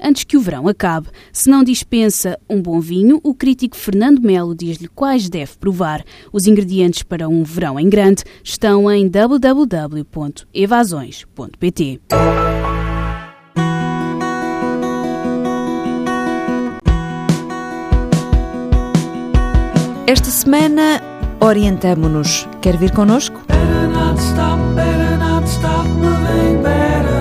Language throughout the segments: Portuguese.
antes que o verão acabe. Se não dispensa um bom vinho, o crítico Fernando Melo diz-lhe quais deve provar. Os ingredientes para um verão em grande estão em www.evasões.pt. Esta semana orientamo-nos. Quer vir connosco? Better not stop, better not stop moving, better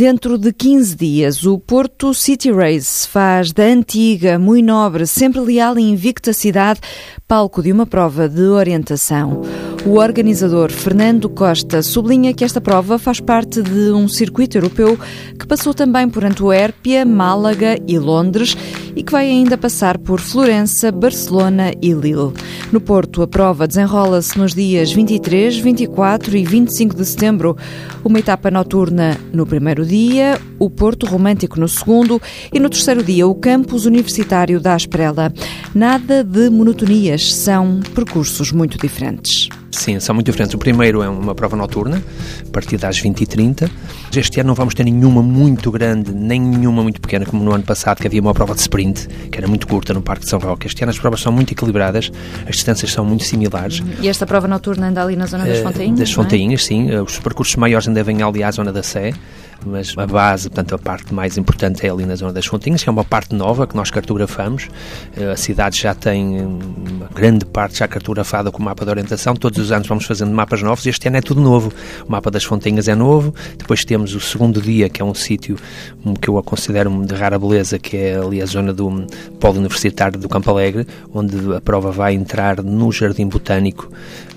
Dentro de 15 dias, o Porto City Race faz da antiga, muito nobre, sempre leal e invicta cidade palco de uma prova de orientação. O organizador Fernando Costa sublinha que esta prova faz parte de um circuito europeu que passou também por Antuérpia, Málaga e Londres e que vai ainda passar por Florença, Barcelona e Lille. No Porto, a prova desenrola-se nos dias 23, 24 e 25 de setembro. Uma etapa noturna no primeiro dia, o Porto Romântico no segundo e no terceiro dia o campus universitário da Asprela. Nada de monotonias, são percursos muito diferentes. Sim, são muito diferentes. O primeiro é uma prova noturna, a partir das 20h30. Este ano não vamos ter nenhuma muito grande, nem nenhuma muito pequena, como no ano passado, que havia uma prova de sprint, que era muito curta no Parque de São Roque. Este ano as provas são muito equilibradas, as distâncias são muito similares. E esta prova noturna anda ali na zona das Fontainhas? Das Fontainhas, é? sim. Os percursos maiores ainda vêm ali à zona da Sé mas a base, portanto, a parte mais importante é ali na zona das Fontinhas, que é uma parte nova que nós cartografamos. Eh, a cidade já tem uma grande parte já cartografada com o mapa de orientação. Todos os anos vamos fazendo mapas novos. Este ano é tudo novo. O mapa das Fontinhas é novo. Depois temos o segundo dia, que é um sítio que eu considero de rara beleza, que é ali a zona do Polo Universitário do Campo Alegre, onde a prova vai entrar no Jardim Botânico,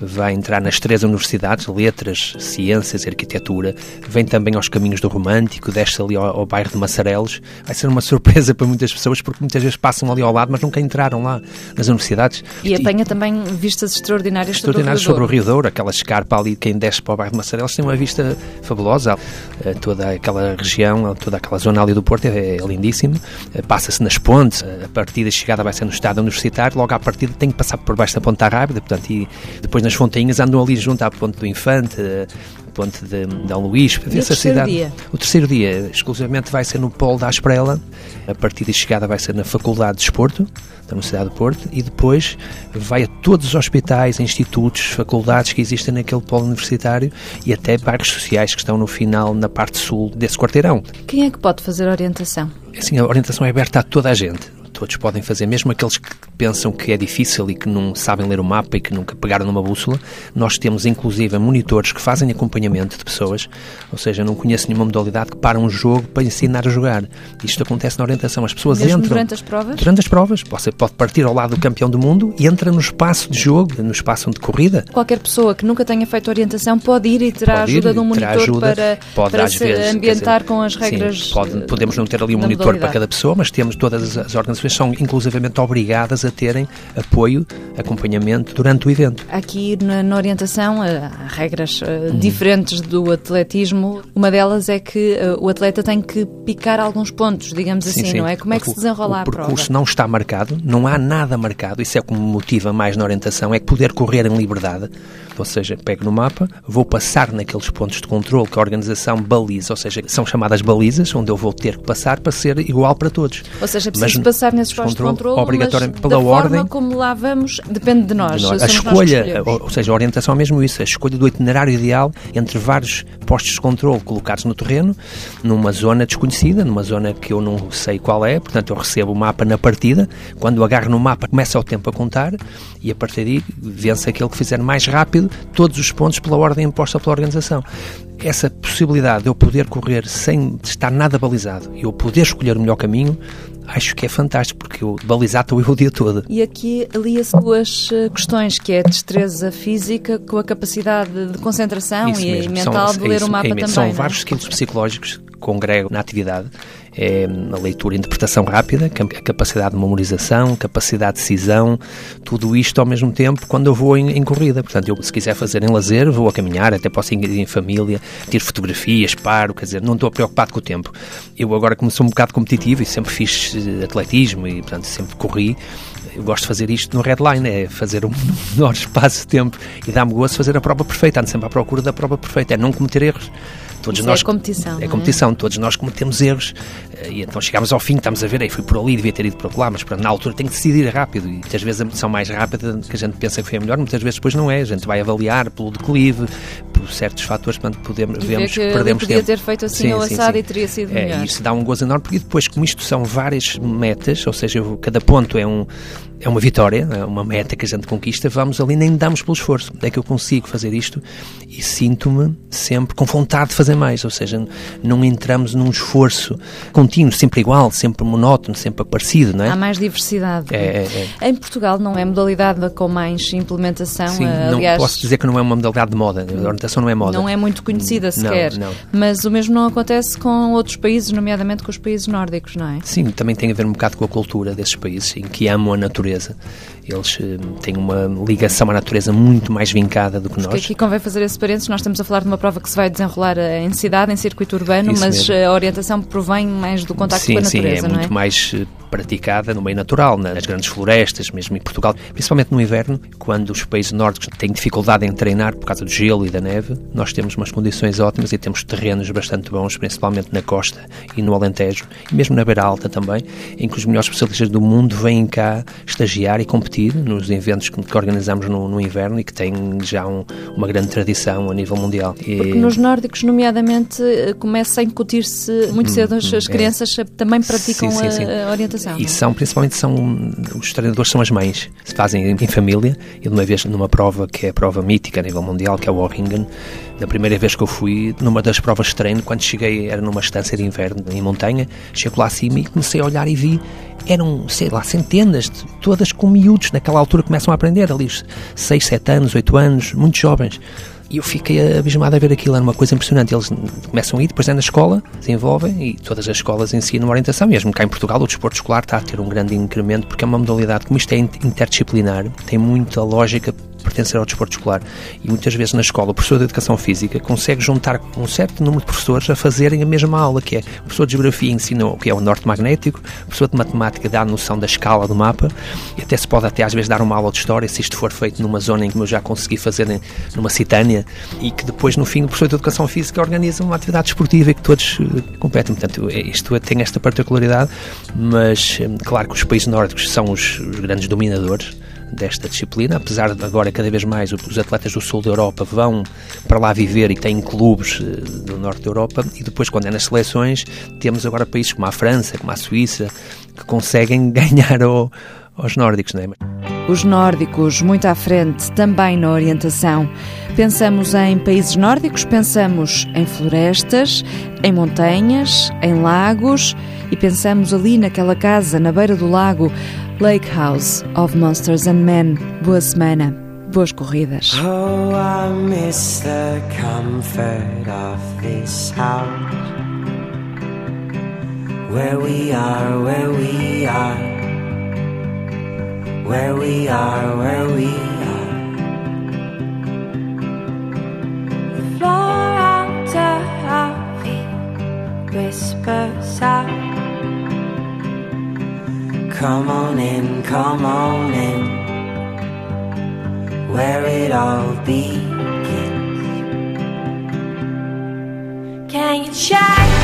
vai entrar nas três universidades, letras, ciências e arquitetura. Vem também aos caminhos do romântico, desce ali ao, ao, bairro de Massarelos. Vai ser uma surpresa para muitas pessoas, porque muitas vezes passam ali ao lado, mas nunca entraram lá nas universidades. E apanha também vistas extraordinárias, extraordinárias sobre, o Rio Douro. Aquela escarpa ali, quem desce para o bairro de Massarelos tem uma vista fabulosa. Eh, toda aquela região, toda aquela zona ali do Porto é, é lindíssima. Eh, passa-se nas pontes, a partida e chegada vai ser no estado universitário, logo à partida tem que passar por baixo da Ponta Rábida, portanto, e depois nas fontainhas andam ali junto à Ponte do Infante, eh, ponte de Dom Luís, para ver essa cidade. Dia? O terceiro dia, exclusivamente, vai ser no Polo da Asprela. A partida e chegada vai ser na Faculdade de Desporto, da Universidade do Porto, e depois vai a todos os hospitais, institutos, faculdades que existem naquele polo universitário e até bairros sociais que estão no final, na parte sul desse quarteirão. Quem é que pode fazer a orientação? Assim, a orientação é aberta a toda a gente todos podem fazer, mesmo aqueles que pensam que é difícil e que não sabem ler o mapa e que nunca pegaram numa bússola. Nós temos inclusive monitores que fazem acompanhamento de pessoas, ou seja, não conheço nenhuma modalidade que para um jogo para ensinar a jogar. Isto acontece na orientação. As pessoas mesmo entram. Durante as provas? Durante as provas. Você pode partir ao lado do campeão do mundo e entra no espaço de jogo, no espaço de corrida. Qualquer pessoa que nunca tenha feito orientação pode ir e terá pode ajuda de um monitor ajuda, para, pode, para se vezes, ambientar dizer, com as regras. Sim, pode, podemos não ter ali um monitor para cada pessoa, mas temos todas as organizações são inclusivamente obrigadas a terem apoio, acompanhamento durante o evento. Aqui na, na orientação há regras uh, diferentes do atletismo. Uma delas é que uh, o atleta tem que picar alguns pontos, digamos sim, assim, sim. não é? Como é que se desenrola a prova? O percurso não está marcado, não há nada marcado, isso é o que me motiva mais na orientação, é poder correr em liberdade. Ou seja, pego no mapa, vou passar naqueles pontos de controle que a organização baliza, ou seja, são chamadas balizas, onde eu vou ter que passar para ser igual para todos. Ou seja, preciso Mas, passar nesses pontos de controle obrigatoriamente da ordem. Forma como lá vamos depende de nós. De nós. A escolha, ou, ou, seja, a orientação é mesmo isso, a escolha do itinerário ideal entre vários postos de controle colocados no terreno, numa zona desconhecida, numa zona que eu não sei qual é, portanto eu recebo o mapa na partida, quando agarro no mapa começa o tempo a contar e a partir daí vence aquele que fizer mais rápido todos os pontos pela ordem imposta pela organização essa possibilidade de eu poder correr sem estar nada balizado e eu poder escolher o melhor caminho, acho que é fantástico, porque eu balizar estou eu o dia todo. E aqui alia-se duas eh, questões, que é a destreza física com a capacidade de concentração Isso e mesmo. mental são, de ler o mapa é também. São é? vários skills psicológicos congrego na atividade é a leitura e interpretação rápida, a capacidade de memorização, capacidade de decisão, tudo isto ao mesmo tempo quando eu vou em, em, corrida. Portanto, eu se quiser fazer em lazer, vou a caminhar, até posso ir em família, tiro fotografias, paro, quer dizer, não estou preocupado com o tempo. Eu agora como sou um bocado competitivo e sempre fiz eh, atletismo e, portanto, sempre corri, eu gosto de fazer isto no redline, é fazer o menor espaço de tempo e dá-me gosto de fazer a prova perfeita, ando sempre à procura da prova perfeita, é não cometer erros. Todos Isso nós, é competição. É, é competição, todos nós cometemos erros eh, e então chegámos ao fim, estamos a ver, aí fui por ali, devia ter ido por lá, mas na altura tem que decidir rápido e muitas vezes a medição mais rápida que a gente pensa que foi a melhor, muitas vezes depois não é. A gente vai avaliar pelo declive, certos fatores, portanto, podemos, e vemos que perdemos podia tempo. ter feito assim sim, ou assado e teria sido é, melhor. Isso dá um gozo enorme, porque depois, como isto são várias metas, ou seja, cada ponto é um, é uma vitória, é uma meta que a gente conquista, vamos ali nem damos pelo esforço. É que eu consigo fazer isto e sinto-me sempre com vontade de fazer mais, ou seja, não entramos num esforço contínuo, sempre igual, sempre monótono, sempre parecido, não é? Há mais diversidade. É, é, é. Em Portugal não é modalidade com mais implementação, Sim, aliás... não posso dizer que não é uma modalidade de moda, a não é moda. Não é muito conhecida sequer, não, não. mas o mesmo não acontece com outros países, nomeadamente com os países nórdicos, não é? Sim, também tem a ver um bocado com a cultura desses países, em que amam a natureza. Eles uh, têm uma ligação à natureza muito mais vincada do que Porque nós. aqui convém fazer esse parênteses, nós estamos a falar de uma prova que se vai desenrolar eh, em cidade, em circuito urbano, Isso mas mesmo. a orientação provém mais do contacto sim, com a natureza, sim, é muito é? mais eh, praticada no meio natural, nas grandes florestas, mesmo em Portugal, principalmente no inverno, quando os países nórdicos têm dificuldade em treinar por causa do gelo e da neve, nós temos umas condições ótimas e temos terrenos bastante bons, principalmente na costa e no Alentejo, e mesmo na Beira Alta também, em que os melhores especialistas do mundo vêm cá estagiar e competir nos eventos que, organizamos no, no, inverno e que têm já um, uma grande tradição a nível mundial. E... Porque nos nórdicos, nomeadamente, eh, começa a incutir-se muito hum, cedo, as, as hum, é. crianças também praticam sim, sim, sim. A, a orientação. E são, principalmente, são, os treinadores são as mães, se fazem em, família, e de uma vez numa prova que é a prova mítica a nível mundial, que é o Orringen, da primeira vez que eu fui, numa das provas de treino, quando cheguei, era numa estância de inverno em montanha, chego lá acima e comecei a olhar e vi eram, sei lá, centenas, de, todas com miúdos, naquela altura começam a aprender, ali 6, 7 anos, 8 anos, muito jovens. E eu fiquei abismado a ver aquilo, era uma coisa impressionante. Eles começam a ir, depois é na escola, desenvolvem e todas as escolas ensinam orientação. Mesmo cá em Portugal, o desporto escolar está a ter um grande incremento porque é uma modalidade, como isto é interdisciplinar, tem muita lógica pertencer ao desporto escolar. E muitas vezes na escola, o professor de Educação Física consegue juntar um certo número de professores a fazerem a mesma aula, que é o professor de Geografia ensina o que é o norte magnético, o professor de Matemática dá a noção da escala do mapa, e até se pode até às vezes dar uma aula de História, se isto for feito numa zona em que eu já consegui fazer numa citânia, e que depois no fim o professor de Educação Física organiza uma atividade esportiva e que todos uh, competem. Portanto, é, isto tem esta particularidade, mas um, claro que os países nórdicos são os, os grandes dominadores, desta disciplina, apesar de agora cada vez mais os atletas do sul da Europa vão para lá viver e têm clubes eh, do norte da Europa e depois quando é nas seleções temos agora países como a França, como a Suíça que conseguem ganhar ao, aos nórdicos, é? Os nórdicos muito à frente também na orientação. Pensamos em países nórdicos, pensamos em florestas, em montanhas, em lagos e pensamos ali naquela casa na beira do lago Lake House of Monsters and Men. Boa semana, boas corridas. Oh, I miss the comfort of this house. Where we are, where we are. Where we are, where we are. Come on in, come on in, where it all begins. Can you check